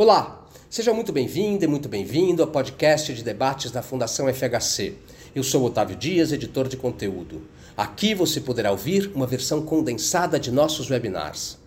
Olá, seja muito bem-vinda e muito bem-vindo ao podcast de debates da Fundação FHC. Eu sou Otávio Dias, editor de conteúdo. Aqui você poderá ouvir uma versão condensada de nossos webinars.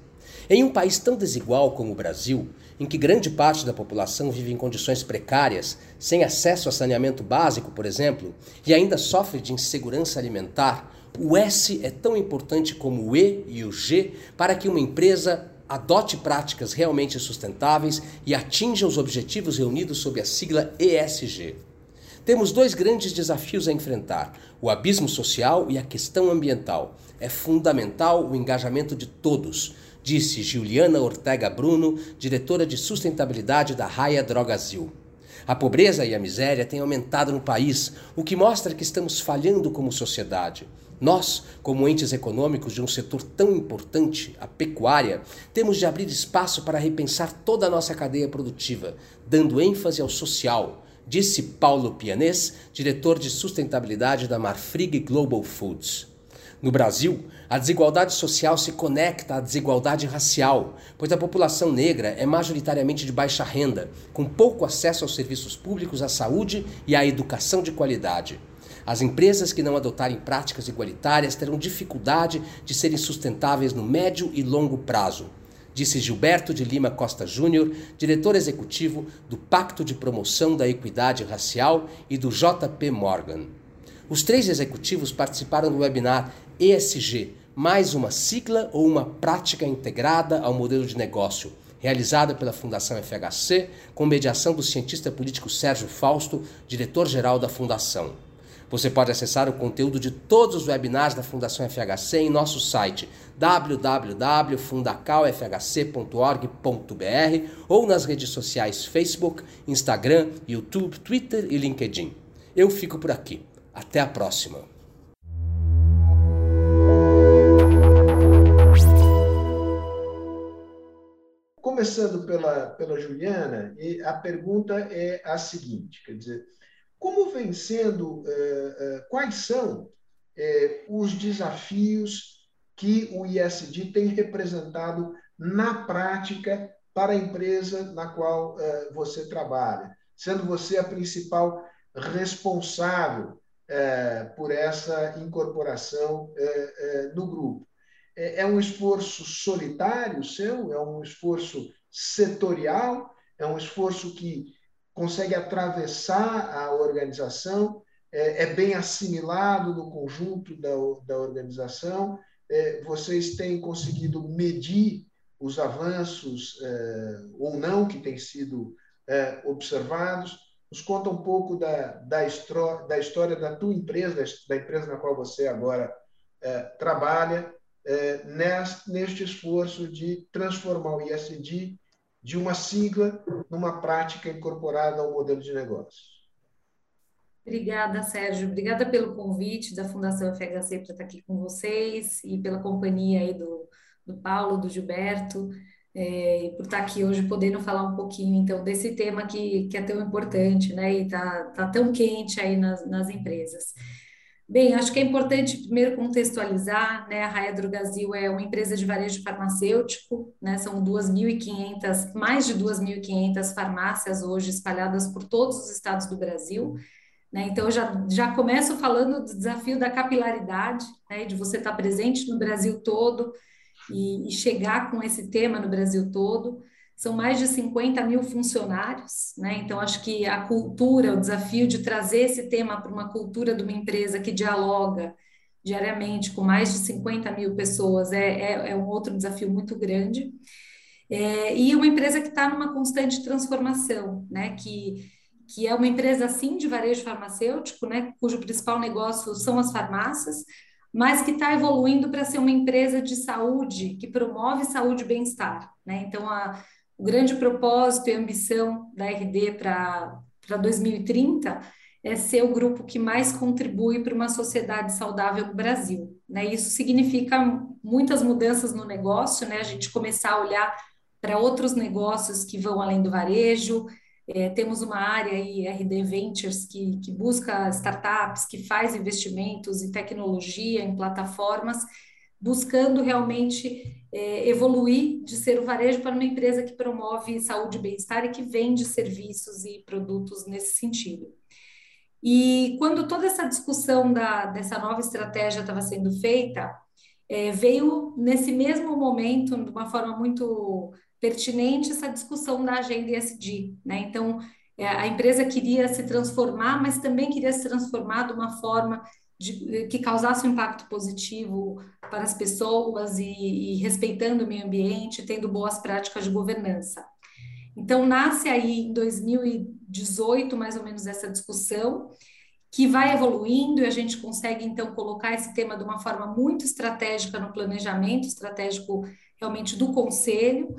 Em um país tão desigual como o Brasil, em que grande parte da população vive em condições precárias, sem acesso a saneamento básico, por exemplo, e ainda sofre de insegurança alimentar, o S é tão importante como o E e o G para que uma empresa adote práticas realmente sustentáveis e atinja os objetivos reunidos sob a sigla ESG. Temos dois grandes desafios a enfrentar: o abismo social e a questão ambiental. É fundamental o engajamento de todos, disse Juliana Ortega Bruno, diretora de sustentabilidade da Raia Drogazil. A pobreza e a miséria têm aumentado no país, o que mostra que estamos falhando como sociedade. Nós, como entes econômicos de um setor tão importante, a pecuária, temos de abrir espaço para repensar toda a nossa cadeia produtiva, dando ênfase ao social, disse Paulo Pianês, diretor de sustentabilidade da Marfrig Global Foods. No Brasil, a desigualdade social se conecta à desigualdade racial, pois a população negra é majoritariamente de baixa renda, com pouco acesso aos serviços públicos, à saúde e à educação de qualidade. As empresas que não adotarem práticas igualitárias terão dificuldade de serem sustentáveis no médio e longo prazo, disse Gilberto de Lima Costa Júnior, diretor executivo do Pacto de Promoção da Equidade Racial e do JP Morgan. Os três executivos participaram do webinar ESG, mais uma sigla ou uma prática integrada ao modelo de negócio, realizada pela Fundação FHC, com mediação do cientista político Sérgio Fausto, diretor-geral da Fundação. Você pode acessar o conteúdo de todos os webinars da Fundação FHC em nosso site www.fundacalfhc.org.br ou nas redes sociais Facebook, Instagram, YouTube, Twitter e LinkedIn. Eu fico por aqui. Até a próxima! Começando pela, pela Juliana, a pergunta é a seguinte: quer dizer, como vem sendo, eh, eh, quais são eh, os desafios que o ISD tem representado na prática para a empresa na qual você trabalha, sendo você a principal responsável por essa incorporação no grupo. É um esforço solitário seu? É um esforço setorial? É um esforço que consegue atravessar a organização, é, é bem assimilado no conjunto da, da organização. É, vocês têm conseguido medir os avanços é, ou não que têm sido é, observados. Nos conta um pouco da, da, da história da tua empresa, da, empresa na qual você agora é, trabalha, neste esforço de transformar o ISD de uma sigla numa prática incorporada ao modelo de negócio. Obrigada, Sérgio. Obrigada pelo convite da Fundação FHC para estar aqui com vocês e pela companhia aí do, do Paulo, do Gilberto, é, por estar aqui hoje podendo falar um pouquinho, então, desse tema que, que é tão importante, né, e está tá tão quente aí nas, nas empresas. Bem, acho que é importante primeiro contextualizar, né? A Raia Drogazil é uma empresa de varejo farmacêutico, né? São 2.500, mais de 2.500 farmácias hoje espalhadas por todos os estados do Brasil, né? Então, já, já começo falando do desafio da capilaridade, né? De você estar presente no Brasil todo e, e chegar com esse tema no Brasil todo são mais de 50 mil funcionários, né? Então, acho que a cultura, o desafio de trazer esse tema para uma cultura de uma empresa que dialoga diariamente com mais de 50 mil pessoas é, é, é um outro desafio muito grande. É, e uma empresa que está numa constante transformação, né? Que, que é uma empresa, sim, de varejo farmacêutico, né? Cujo principal negócio são as farmácias, mas que está evoluindo para ser uma empresa de saúde que promove saúde e bem-estar. Né? Então, a, o grande propósito e ambição da RD para 2030 é ser o grupo que mais contribui para uma sociedade saudável no Brasil. Né? Isso significa muitas mudanças no negócio, né? a gente começar a olhar para outros negócios que vão além do varejo. É, temos uma área aí, RD Ventures, que, que busca startups, que faz investimentos em tecnologia, em plataformas, buscando realmente é, evoluir de ser o varejo para uma empresa que promove saúde e bem-estar e que vende serviços e produtos nesse sentido. E quando toda essa discussão da, dessa nova estratégia estava sendo feita, é, veio nesse mesmo momento, de uma forma muito pertinente, essa discussão da agenda ESG. Né? Então, é, a empresa queria se transformar, mas também queria se transformar de uma forma de, que causasse um impacto positivo para as pessoas e, e respeitando o meio ambiente, tendo boas práticas de governança. Então, nasce aí em 2018, mais ou menos, essa discussão, que vai evoluindo e a gente consegue, então, colocar esse tema de uma forma muito estratégica no planejamento estratégico realmente do Conselho.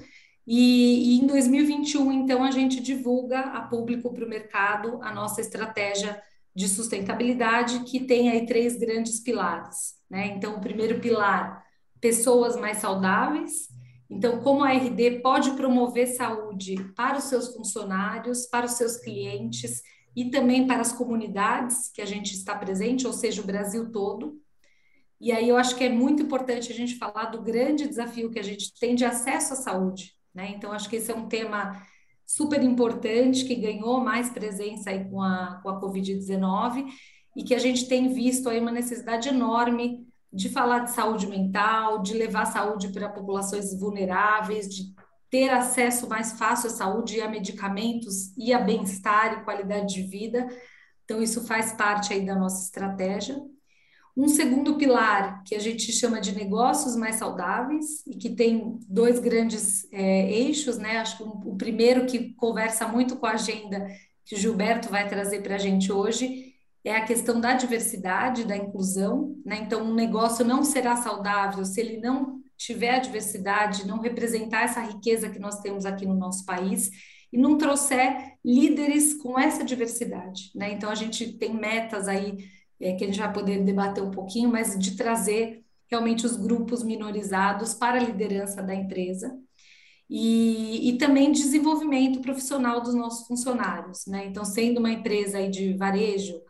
E, e em 2021, então, a gente divulga a público para o mercado a nossa estratégia de sustentabilidade, que tem aí três grandes pilares. Né? Então, o primeiro pilar, pessoas mais saudáveis. Então, como a RD pode promover saúde para os seus funcionários, para os seus clientes e também para as comunidades que a gente está presente, ou seja, o Brasil todo. E aí eu acho que é muito importante a gente falar do grande desafio que a gente tem de acesso à saúde. Né? Então, acho que esse é um tema super importante, que ganhou mais presença aí com a, com a Covid-19 e que a gente tem visto aí uma necessidade enorme de falar de saúde mental, de levar saúde para populações vulneráveis, de ter acesso mais fácil à saúde e a medicamentos e a bem-estar e qualidade de vida. Então, isso faz parte aí da nossa estratégia. Um segundo pilar, que a gente chama de negócios mais saudáveis, e que tem dois grandes é, eixos, né? Acho que o primeiro que conversa muito com a agenda que o Gilberto vai trazer para a gente hoje é a questão da diversidade, da inclusão, né? Então, um negócio não será saudável se ele não tiver a diversidade, não representar essa riqueza que nós temos aqui no nosso país e não trouxer líderes com essa diversidade, né? Então, a gente tem metas aí é, que a gente vai poder debater um pouquinho, mas de trazer realmente os grupos minorizados para a liderança da empresa. E, e também desenvolvimento profissional dos nossos funcionários, né? Então, sendo uma empresa aí de varejo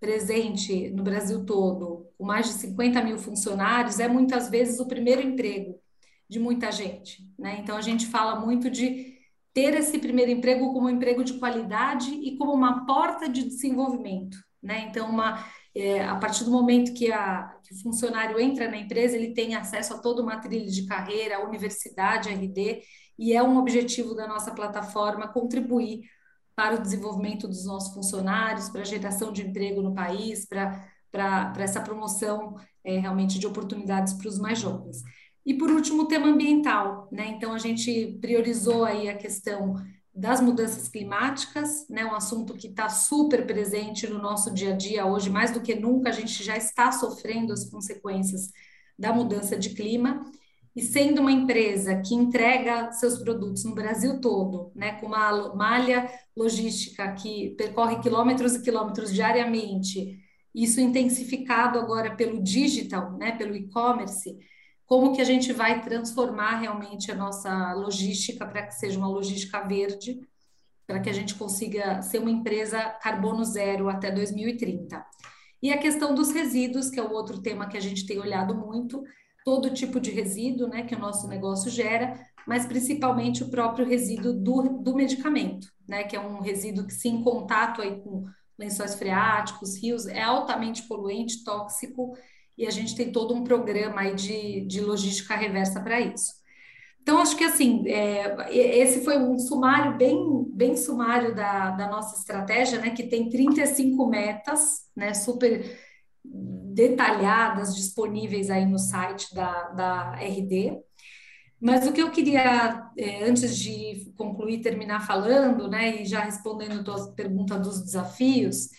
presente no Brasil todo, com mais de 50 mil funcionários, é muitas vezes o primeiro emprego de muita gente, né? Então, a gente fala muito de ter esse primeiro emprego como um emprego de qualidade e como uma porta de desenvolvimento, né? Então, uma, é, a partir do momento que, a, que, o funcionário entra na empresa, ele tem acesso a toda uma trilha de carreira, a universidade, a RD, e é um objetivo da nossa plataforma contribuir para o desenvolvimento dos nossos funcionários, para a geração de emprego no país, para, essa promoção é, realmente de oportunidades para os mais jovens. E por último, o tema ambiental, né? Então a gente priorizou aí a questão das mudanças climáticas, né, um assunto que está super presente no nosso dia a dia hoje, mais do que nunca, a gente já está sofrendo as consequências da mudança de clima. E sendo uma empresa que entrega seus produtos no Brasil todo, né, com uma malha logística que percorre quilômetros e quilômetros diariamente, isso intensificado agora pelo digital, né, pelo e-commerce, como que a gente vai transformar realmente a nossa logística para que seja uma logística verde, para que a gente consiga ser uma empresa carbono zero até 2030. E a questão dos resíduos, que é o outro tema que a gente tem olhado muito, todo tipo de resíduo né, que o nosso negócio gera, mas principalmente o próprio resíduo do, do medicamento, né, que é um resíduo que, se em contato aí com lençóis freáticos, rios, é altamente poluente, tóxico e a gente tem todo um programa aí de, de logística reversa para isso. Então, acho que assim, é, esse foi um sumário bem, bem sumário da, da nossa estratégia, né, que tem 35 metas, né, super detalhadas, disponíveis aí no site da, da RD. Mas o que eu queria, é, antes de concluir, terminar falando, né, e já respondendo a tua pergunta dos desafios,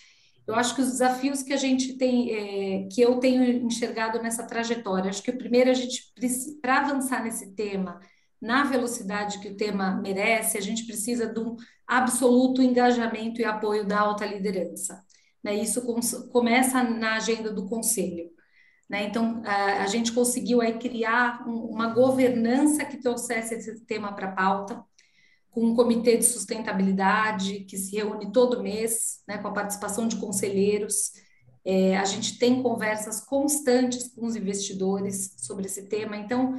eu acho que os desafios que a gente tem, é, que eu tenho enxergado nessa trajetória, acho que o primeiro a gente para avançar nesse tema, na velocidade que o tema merece, a gente precisa de um absoluto engajamento e apoio da alta liderança. Né? Isso começa na agenda do conselho. Né? Então, a, a, gente conseguiu aí criar um, uma governança que trouxesse esse tema para a pauta com um comitê de sustentabilidade que se reúne todo mês, né, com a participação de conselheiros, É, a gente tem conversas constantes com os investidores sobre esse tema, então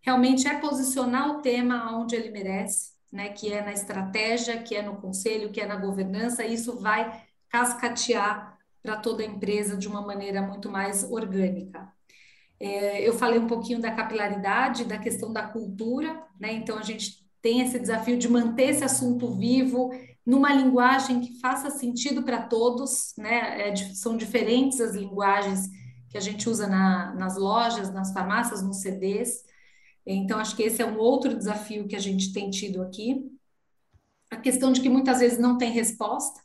realmente é posicionar o tema onde ele merece, né, que é na estratégia, que é no conselho, que é na governança, e isso vai cascatear para toda a empresa de uma maneira muito mais orgânica. É, eu falei um pouquinho da capilaridade, da questão da cultura, né? Então a gente tem esse desafio de manter esse assunto vivo numa linguagem que faça sentido para todos, né? É, são diferentes as linguagens que a gente usa na, nas lojas, nas farmácias, nos CDs. Então, acho que esse é um outro desafio que a gente tem tido aqui. A questão de que muitas vezes não tem resposta,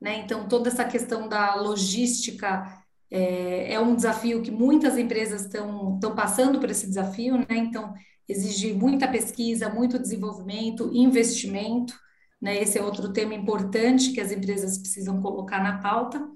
né? Então, toda essa questão da logística é, é um desafio que muitas empresas estão passando por esse desafio, né? Então, exige muita pesquisa, muito desenvolvimento, investimento, né? Esse é outro tema importante que as empresas precisam colocar na pauta.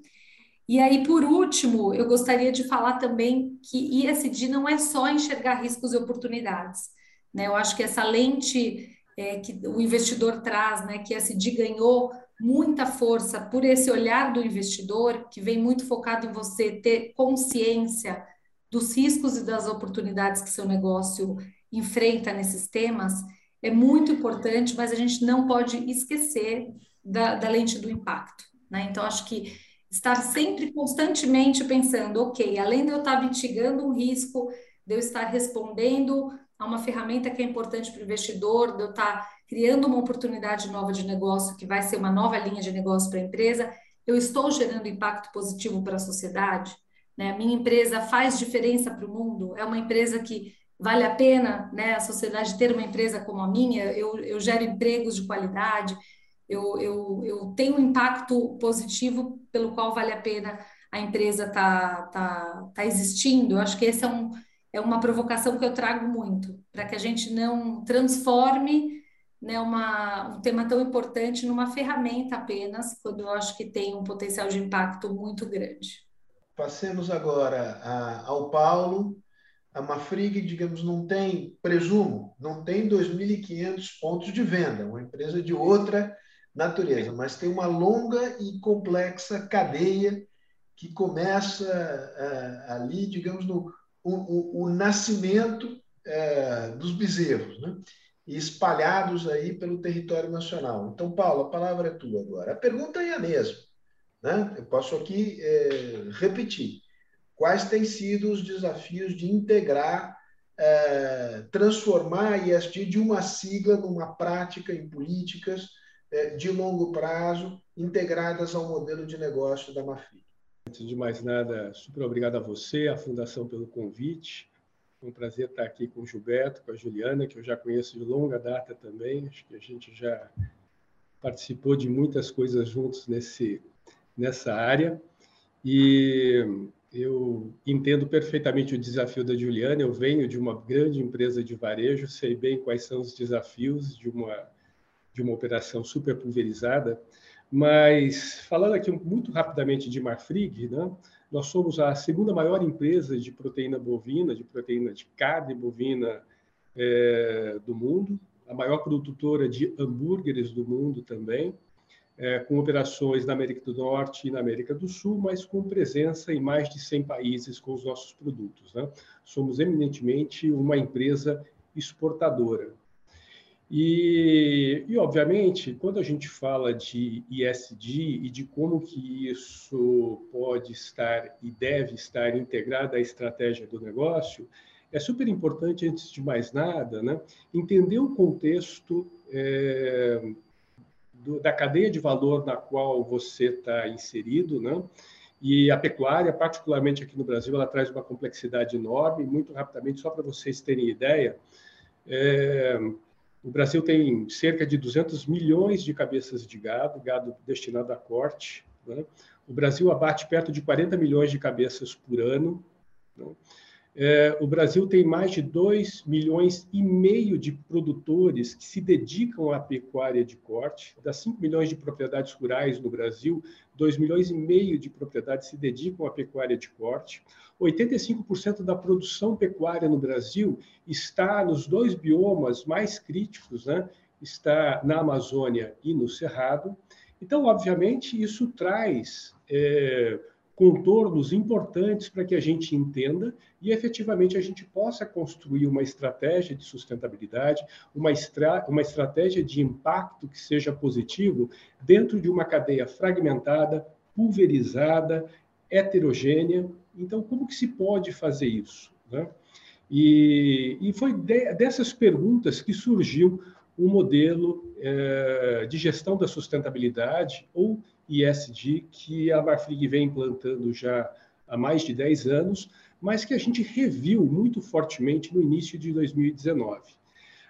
E aí, por último, eu gostaria de falar também que ISD não é só enxergar riscos e oportunidades. Né? Eu acho que essa lente é, que o investidor traz, né, que ISD ganhou muita força por esse olhar do investidor, que vem muito focado em você ter consciência dos riscos e das oportunidades que seu negócio enfrenta nesses temas, é muito importante, mas a gente não pode esquecer da, da lente do impacto. Né? Então, acho que estar sempre constantemente pensando, ok, além de eu estar mitigando um risco, de eu estar respondendo a uma ferramenta que é importante para o investidor, de eu estar criando uma oportunidade nova de negócio, que vai ser uma nova linha de negócio para a empresa, eu estou gerando impacto positivo para a sociedade? Né? Minha empresa faz diferença para o mundo? É uma empresa que vale a pena né, a sociedade ter uma empresa como a minha? Eu, eu gero empregos de qualidade? Eu, eu, eu tenho um impacto positivo pelo qual vale a pena a empresa tá, tá, tá existindo? Eu acho que esse é, um, é uma provocação que eu trago muito, para que a gente não transforme né, uma, um tema tão importante numa ferramenta apenas, quando eu acho que tem um potencial de impacto muito grande. Passemos agora a, ao Paulo. A Mafrig, digamos, não tem, presumo, não tem 2.500 pontos de venda, uma empresa de outra natureza, mas tem uma longa e complexa cadeia que começa uh, ali, digamos, no o, o, o nascimento uh, dos bezerros. Né? e espalhados aí pelo território nacional. Então, Paulo, a palavra é tua agora. A pergunta é a mesma. Né? Eu posso aqui é, repetir. Quais têm sido os desafios de integrar, é, transformar a ISD de uma sigla numa prática em políticas é, de longo prazo integradas ao modelo de negócio da Mafri? Antes de mais nada, super obrigado a você, à Fundação pelo convite. É um prazer estar aqui com o Gilberto, com a Juliana, que eu já conheço de longa data também. Acho que a gente já participou de muitas coisas juntos nesse, nessa área. E eu entendo perfeitamente o desafio da Juliana. Eu venho de uma grande empresa de varejo, sei bem quais são os desafios de uma, de uma operação super pulverizada. Mas, falando aqui muito rapidamente de Marfrig, né? Nós somos a segunda maior empresa de proteína bovina, de proteína de carne bovina é, do mundo, a maior produtora de hambúrgueres do mundo também, é, com operações na América do Norte e na América do Sul, mas com presença em mais de 100 países com os nossos produtos. Né? Somos eminentemente uma empresa exportadora. E, e, obviamente, quando a gente fala de ISD e de como que isso pode estar e deve estar integrado à estratégia do negócio, é super importante, antes de mais nada, né, entender o contexto é, do, da cadeia de valor na qual você está inserido, né? E a pecuária, particularmente aqui no Brasil, ela traz uma complexidade enorme. Muito rapidamente, só para vocês terem ideia, é, o Brasil tem cerca de 200 milhões de cabeças de gado, gado destinado a corte. Né? O Brasil abate perto de 40 milhões de cabeças por ano. Né? É, o Brasil tem mais de 2 milhões e meio de produtores que se dedicam à pecuária de corte. Das 5 milhões de propriedades rurais no Brasil, 2 milhões e meio de propriedades se dedicam à pecuária de corte. 85% da produção pecuária no Brasil está nos dois biomas mais críticos, né? está na Amazônia e no Cerrado. Então, obviamente, isso traz é, contornos importantes para que a gente entenda e efetivamente a gente possa construir uma estratégia de sustentabilidade, uma, estra uma estratégia de impacto que seja positivo dentro de uma cadeia fragmentada, pulverizada, heterogênea. Então, como que se pode fazer isso? Né? E, e, foi de, dessas perguntas que surgiu o modelo é, de gestão da sustentabilidade, ou ISD, que a Marfrig vem implantando já há mais de 10 anos, mas que a gente reviu muito fortemente no início de 2019.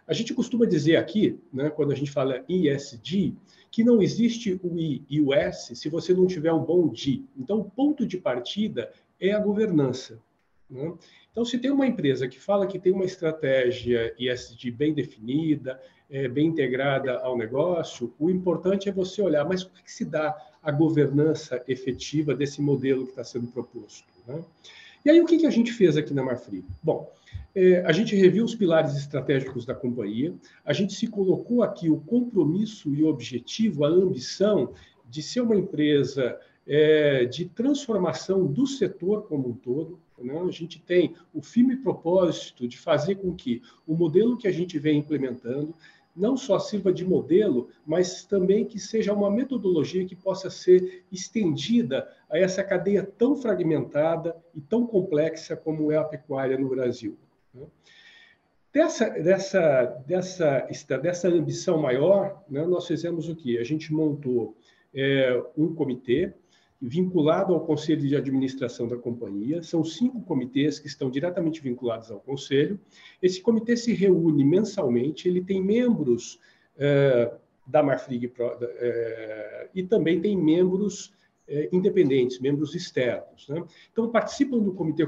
A gente costuma dizer aqui, né, quando a gente fala ISD, que não existe o I e o S se você não tiver um bom D. Então, o ponto de partida é a governança. Né? Então, se tem uma empresa que fala que tem uma estratégia ISD bem definida, é, bem integrada ao negócio, o importante é você olhar, mas como é que se dá a governança efetiva desse modelo que está sendo proposto? Né? E aí, o que, que a gente fez aqui na Marfrig? Bom, é, a gente reviu os pilares estratégicos da companhia, a gente se colocou aqui o compromisso e o objetivo, a ambição de ser uma empresa é, de transformação do setor como um todo. Né? A gente tem o firme propósito de fazer com que o modelo que a gente vem implementando não só sirva de modelo, mas também que seja uma metodologia que possa ser estendida a essa cadeia tão fragmentada e tão complexa como é a pecuária no Brasil. Né? Dessa, dessa, dessa, dessa ambição maior, né, nós fizemos o quê? A gente montou é, um comitê vinculado ao conselho de administração da companhia. São cinco comitês que estão diretamente vinculados ao conselho. Esse comitê se reúne mensalmente, ele tem membros é, da Marfrig é, e também tem membros é, independentes, membros externos. Né? Então, participam do comitê.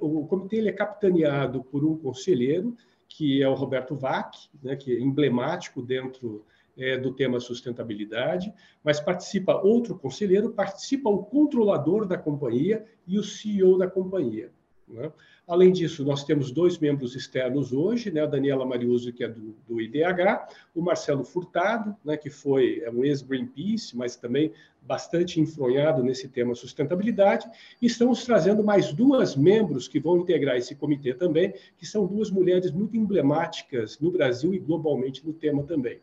O, o comitê ele é capitaneado por um conselheiro, que é o Roberto Vac, né, que é emblemático dentro é, do tema sustentabilidade, mas participa outro conselheiro, participa o controlador da companhia e o CEO da companhia. Né? Além disso, nós temos dois membros externos hoje, né? a Daniela Mariuso, que é do, do IDH, o Marcelo Furtado, né? que foi é um ex-Greenpeace, mas também bastante enfronhado nesse tema sustentabilidade, e estamos trazendo mais duas membros que vão integrar esse comitê também, que são duas mulheres muito emblemáticas no Brasil e globalmente no tema também.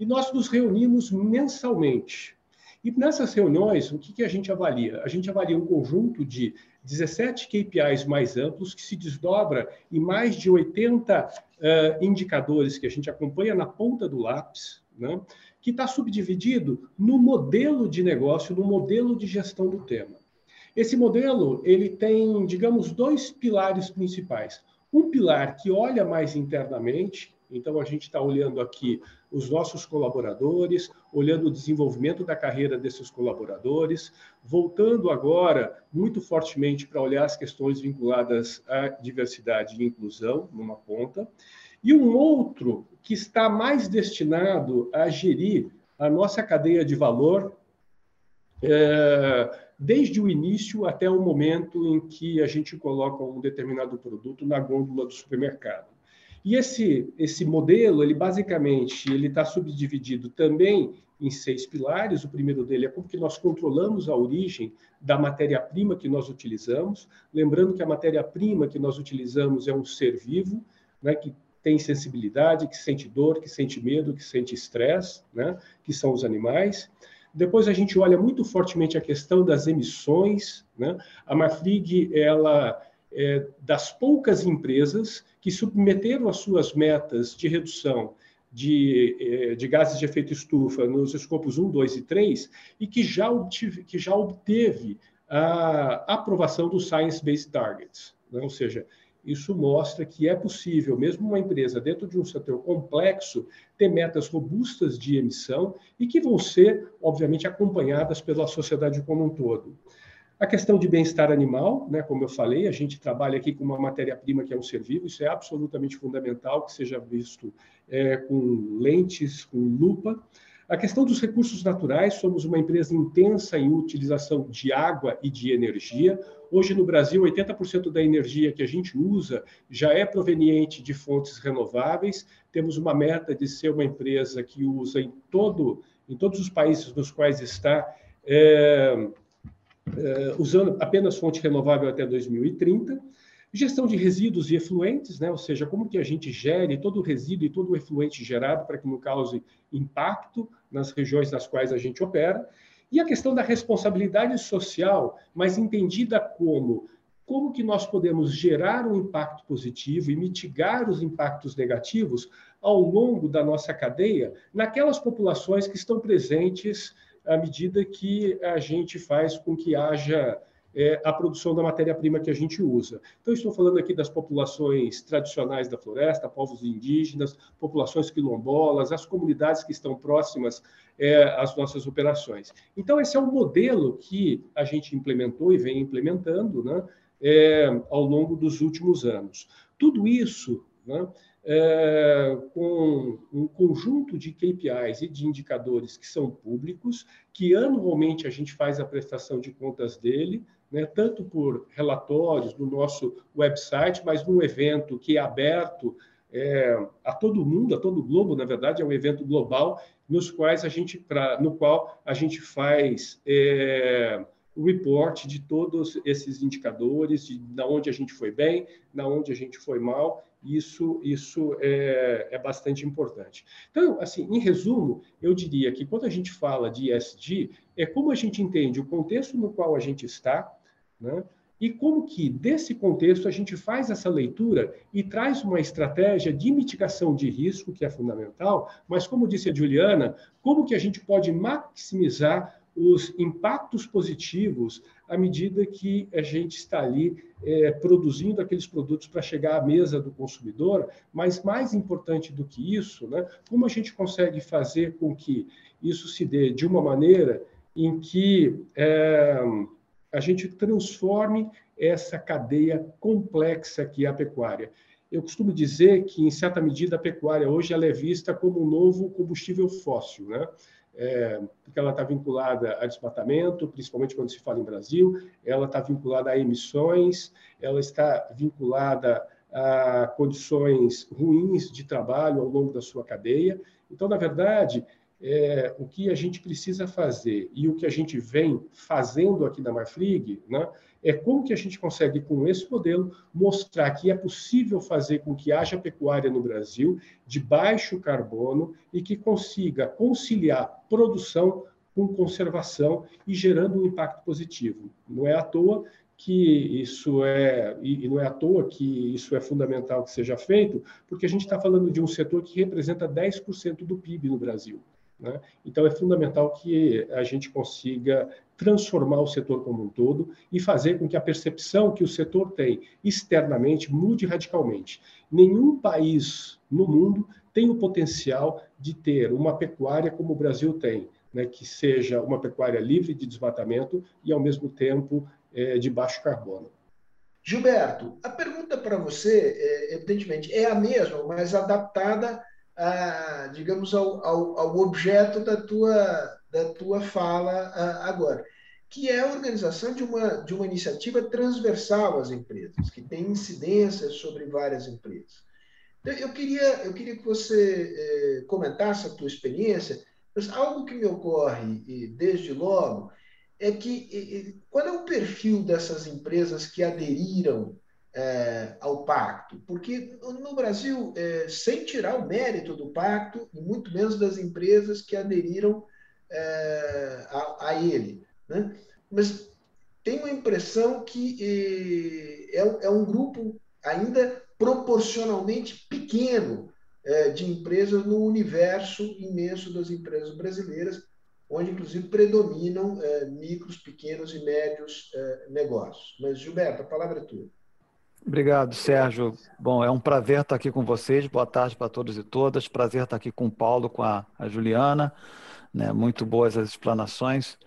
E nós nos reunimos mensalmente. E nessas reuniões, o que, que a gente avalia? A gente avalia um conjunto de 17 KPIs mais amplos, que se desdobra em mais de 80 uh, indicadores que a gente acompanha na ponta do lápis, né? que está subdividido no modelo de negócio, no modelo de gestão do tema. Esse modelo ele tem, digamos, dois pilares principais. Um pilar que olha mais internamente, então a gente está olhando aqui os nossos colaboradores, olhando o desenvolvimento da carreira desses colaboradores, voltando agora muito fortemente para olhar as questões vinculadas à diversidade e inclusão, numa ponta, e um outro que está mais destinado a gerir a nossa cadeia de valor, é, desde o início até o momento em que a gente coloca um determinado produto na gôndola do supermercado. E esse, esse modelo, ele basicamente ele está subdividido também em seis pilares. O primeiro dele é como que nós controlamos a origem da matéria-prima que nós utilizamos. Lembrando que a matéria-prima que nós utilizamos é um ser vivo, né, que tem sensibilidade, que sente dor, que sente medo, que sente estresse, né, que são os animais. Depois a gente olha muito fortemente a questão das emissões. Né? A Marfrig, ela é das poucas empresas que submeteram as suas metas de redução de, é, de, gases de efeito estufa nos escopos 1, 2 e 3 e que já, obtive, que já obteve a aprovação do Science Based Targets. Né? Ou seja, isso mostra que é possível, mesmo uma empresa dentro de um setor complexo, ter metas robustas de emissão e que vão ser, obviamente, acompanhadas pela sociedade como um todo. A questão de bem-estar animal, né, como eu falei, a gente trabalha aqui com uma matéria-prima que é um ser vivo, isso é absolutamente fundamental que seja visto é, com lentes, com lupa. A questão dos recursos naturais, somos uma empresa intensa em utilização de água e de energia. Hoje no Brasil, 80% da energia que a gente usa já é proveniente de fontes renováveis. Temos uma meta de ser uma empresa que usa em todo, em todos os países nos quais está é, usando apenas fonte renovável até 2030, gestão de resíduos e efluentes, né? ou seja, como que a gente gere todo o resíduo e todo o efluente gerado para que não cause impacto nas regiões nas quais a gente opera, e a questão da responsabilidade social, mas entendida como como que nós podemos gerar um impacto positivo e mitigar os impactos negativos ao longo da nossa cadeia naquelas populações que estão presentes à medida que a gente faz com que haja é, a produção da matéria-prima que a gente usa. Então, estou falando aqui das populações tradicionais da floresta, povos indígenas, populações quilombolas, as comunidades que estão próximas é, às nossas operações. Então, esse é um modelo que a gente implementou e vem implementando né, é, ao longo dos últimos anos. Tudo isso né, é, com um conjunto de KPIs e de indicadores que são públicos, que anualmente a gente faz a prestação de contas dele, né, tanto por relatórios no nosso website, mas num evento que é aberto é, a todo mundo, a todo o globo, na verdade, é um evento global, nos quais a gente, pra, no qual a gente faz é, o report de todos esses indicadores, de, de onde a gente foi bem, na onde a gente foi mal, isso, isso é, é, bastante importante. Então, assim, em resumo, eu diria que quando a gente fala de ESG, é como a gente entende o contexto no qual a gente está, né? E como que, desse contexto, a gente faz essa leitura e traz uma estratégia de mitigação de risco, que é fundamental, mas, como disse a Juliana, como que a gente pode maximizar os impactos positivos à medida que a gente está ali é, produzindo aqueles produtos para chegar à mesa do consumidor, mas mais importante do que isso, né, como a gente consegue fazer com que isso se dê de uma maneira em que é, a gente transforme essa cadeia complexa que é a pecuária. Eu costumo dizer que, em certa medida, a pecuária hoje ela é vista como um novo combustível fóssil, né? É, porque ela está vinculada a desmatamento, principalmente quando se fala em Brasil, ela está vinculada a emissões, ela está vinculada a condições ruins de trabalho ao longo da sua cadeia. Então, na verdade, é, o que a gente precisa fazer e o que a gente vem fazendo aqui na Marfrig, né, é como que a gente consegue, com esse modelo, mostrar que é possível fazer com que haja pecuária no Brasil de baixo carbono e que consiga conciliar produção com conservação e gerando um impacto positivo. Não é à toa que isso é e não é à toa que isso é fundamental que seja feito, porque a gente está falando de um setor que representa 10% do PIB no Brasil. Né? Então, é fundamental que a gente consiga transformar o setor como um todo e fazer com que a percepção que o setor tem externamente mude radicalmente. Nenhum país no mundo tem o potencial de ter uma pecuária como o Brasil tem, né? que seja uma pecuária livre de desmatamento e, ao mesmo tempo, é, de baixo carbono. Gilberto, a pergunta para você, é, evidentemente, é a mesma, mas adaptada a, digamos, ao, ao, ao, objeto da tua, da tua fala agora, que é a organização de uma, de uma iniciativa transversal às empresas, que tem incidência sobre várias empresas. Então, eu queria, eu queria que você eh, comentasse a tua experiência, mas algo que me ocorre desde logo é que qual é o perfil dessas empresas que aderiram é, ao pacto, porque no Brasil, é, sem tirar o mérito do pacto, e muito menos das empresas que aderiram é, a, a, ele, né? mas tenho a impressão que é, é, um grupo ainda proporcionalmente pequeno é, de empresas no universo imenso das empresas brasileiras, onde inclusive predominam é, micros, pequenos e médios negócios. Mas, Gilberto, a palavra é tua. Obrigado, Sérgio. Bom, é um prazer estar aqui com vocês. Boa tarde para todos e todas. Prazer estar aqui com o Paulo, com a, a Juliana. Né? Muito boas as explanações.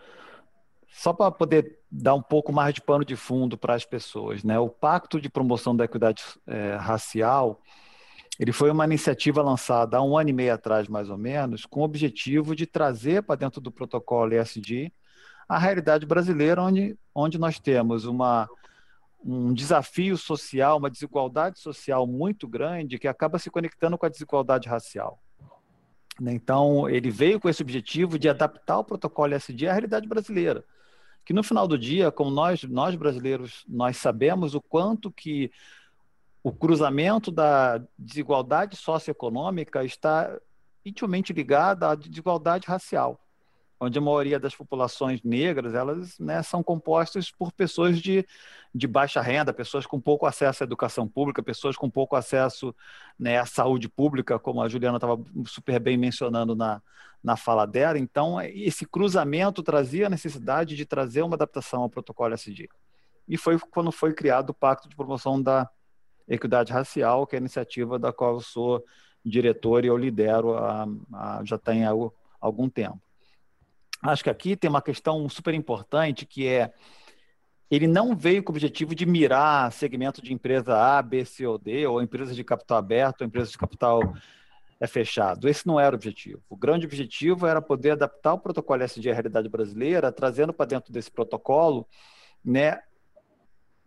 Só para poder dar um pouco mais de pano de fundo para as pessoas, né? O Pacto de Promoção da Equidade é, Racial, ele foi uma iniciativa lançada há um ano e meio atrás, mais ou menos, com o objetivo de trazer para dentro do protocolo ESG a realidade brasileira, onde, onde nós temos uma um desafio social, uma desigualdade social muito grande que acaba se conectando com a desigualdade racial. Né? Então, ele veio com esse objetivo de adaptar o protocolo SD à realidade brasileira, que no final do dia, como nós, nós brasileiros, nós sabemos o quanto que o cruzamento da desigualdade socioeconômica está intimamente ligado à desigualdade racial onde a maioria das populações negras elas né, são compostas por pessoas de, de baixa renda, pessoas com pouco acesso à educação pública, pessoas com pouco acesso né, à saúde pública, como a Juliana estava super bem mencionando na, na fala dela. Então, esse cruzamento trazia a necessidade de trazer uma adaptação ao protocolo SD. E foi quando foi criado o Pacto de Promoção da Equidade Racial, que é a iniciativa da qual eu sou diretor e eu lidero a, a, já tem algum tempo acho que aqui tem uma questão super importante que é ele não veio com o objetivo de mirar segmento de empresa A, B, C ou D, ou empresa de capital aberto, ou empresa de capital é fechado. Esse não era o objetivo. O grande objetivo era poder adaptar o protocolo SD à realidade brasileira, trazendo para dentro desse protocolo né,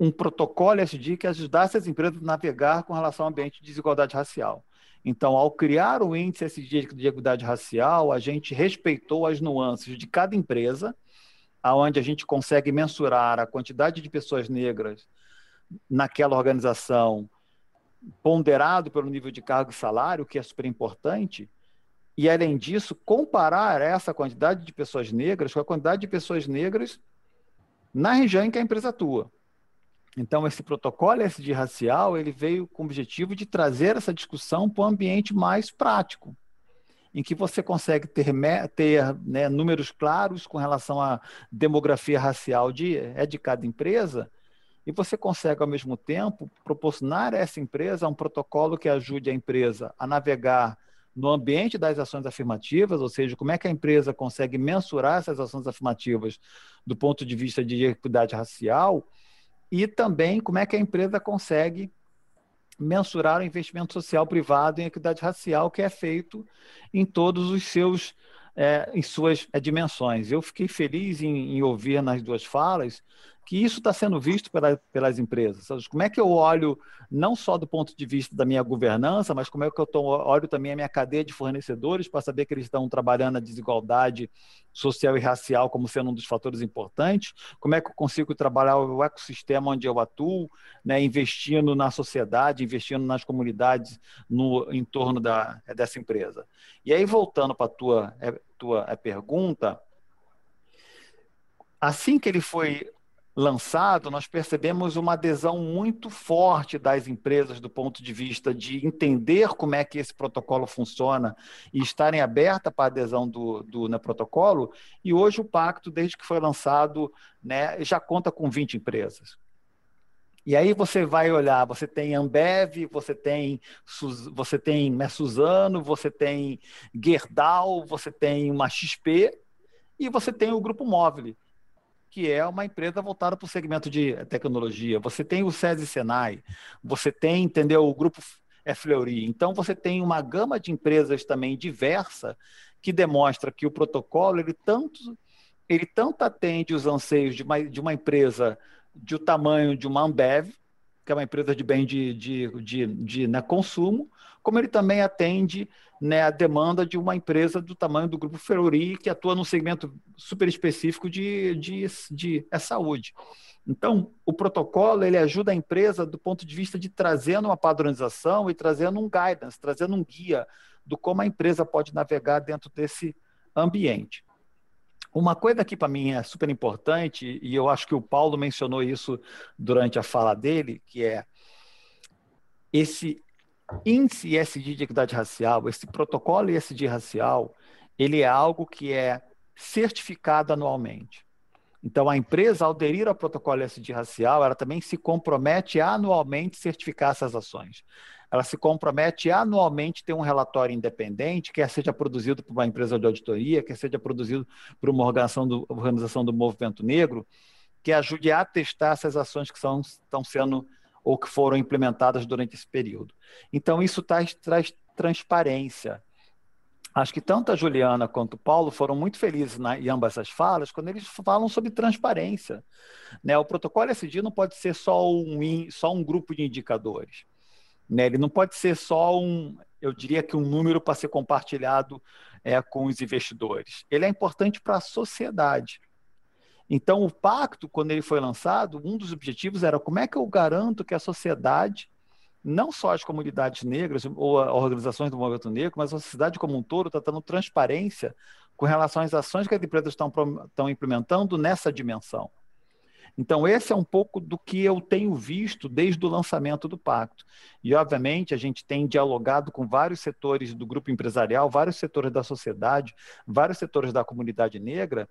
um protocolo SD que ajudasse as empresas a navegar com relação ao ambiente de desigualdade racial. Então, ao criar o índice de equidade racial, a gente respeitou as nuances de cada empresa, aonde a gente consegue mensurar a quantidade de pessoas negras naquela organização, ponderado pelo nível de cargo e salário, que é super importante, e além disso, comparar essa quantidade de pessoas negras com a quantidade de pessoas negras na região em que a empresa atua. Então, esse protocolo SD racial ele veio com o objetivo de trazer essa discussão para um ambiente mais prático, em que você consegue ter, ter né, números claros com relação à demografia racial de, é de cada empresa, e você consegue, ao mesmo tempo, proporcionar a essa empresa um protocolo que ajude a empresa a navegar no ambiente das ações afirmativas, ou seja, como é que a empresa consegue mensurar essas ações afirmativas do ponto de vista de equidade racial, e também como é que a empresa consegue mensurar o investimento social privado em equidade racial que é feito em todos os seus é, em suas é, dimensões. Eu fiquei feliz em, em, ouvir nas duas falas que isso está sendo visto pela, pelas empresas. Como é que eu olho, não só do ponto de vista da minha governança, mas como é que eu tô, olho também a minha cadeia de fornecedores para saber que eles estão trabalhando a desigualdade social e racial como sendo um dos fatores importantes? Como é que eu consigo trabalhar o ecossistema onde eu atuo, né, investindo na sociedade, investindo nas comunidades no entorno da, dessa empresa? E aí, voltando para a tua, é, tua é, pergunta, assim que ele foi lançado, nós percebemos uma adesão muito forte das empresas do ponto de vista de entender como é que esse protocolo funciona e estarem abertas para a adesão do, do né, protocolo. E hoje o pacto, desde que foi lançado, né, já conta com 20 empresas. E aí você vai olhar, você tem Ambev, você tem você tem né, Suzano, você tem Gerdau, você tem uma XP e você tem o grupo Móvel que é uma empresa voltada para o segmento de tecnologia. Você tem o SESI Senai, você tem, entendeu, o grupo é Fleury. Então você tem uma gama de empresas também diversa que demonstra que o protocolo ele tanto ele tanto atende os anseios de uma, de uma empresa de o tamanho de uma Ambev, que é uma empresa de bem de, de, de, de né, consumo, como ele também atende né, a demanda de uma empresa do tamanho do Grupo Ferrari, que atua num segmento super específico de, de, de é saúde. Então, o protocolo ele ajuda a empresa do ponto de vista de trazendo uma padronização e trazendo um guidance, trazendo um guia do como a empresa pode navegar dentro desse ambiente. Uma coisa que para mim é super importante, e eu acho que o Paulo mencionou isso durante a fala dele, que é esse índice ESG de equidade racial, esse protocolo ESG racial, ele é algo que é certificado anualmente. Então, a empresa, ao aderir ao protocolo ESG racial, ela também se compromete a anualmente certificar essas ações. Ela se compromete a anualmente ter um relatório independente, quer seja produzido por uma empresa de auditoria, quer seja produzido por uma organização do, organização do movimento negro, que ajude a testar essas ações que são, estão sendo ou que foram implementadas durante esse período. Então, isso traz, traz transparência. Acho que tanto a Juliana quanto o Paulo foram muito felizes na, em ambas essas falas quando eles falam sobre transparência. Né? O protocolo SD não pode ser só um, só um grupo de indicadores. Né? Ele não pode ser só um, eu diria que um número para ser compartilhado é, com os investidores. Ele é importante para a sociedade. Então, o pacto, quando ele foi lançado, um dos objetivos era como é que eu garanto que a sociedade, não só as comunidades negras ou organizações do movimento negro, mas a sociedade como um todo está dando transparência com relação às ações que as empresas estão, estão implementando nessa dimensão. Então, esse é um pouco do que eu tenho visto desde o lançamento do pacto. E, obviamente, a gente tem dialogado com vários setores do grupo empresarial, vários setores da sociedade, vários setores da comunidade negra,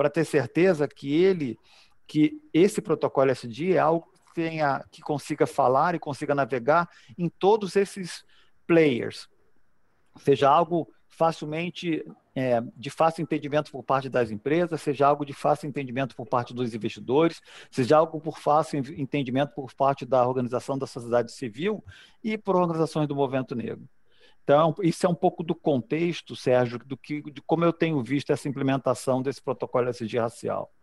para ter certeza que ele, que esse protocolo SD é algo que, tenha, que consiga falar e consiga navegar em todos esses players. Seja algo facilmente é, de fácil entendimento por parte das empresas, seja algo de fácil entendimento por parte dos investidores, seja algo por fácil entendimento por parte da organização da sociedade civil e por organizações do movimento negro. Então, isso é um pouco do contexto, Sérgio, do que, de como eu tenho visto essa implementação desse protocolo SG racial.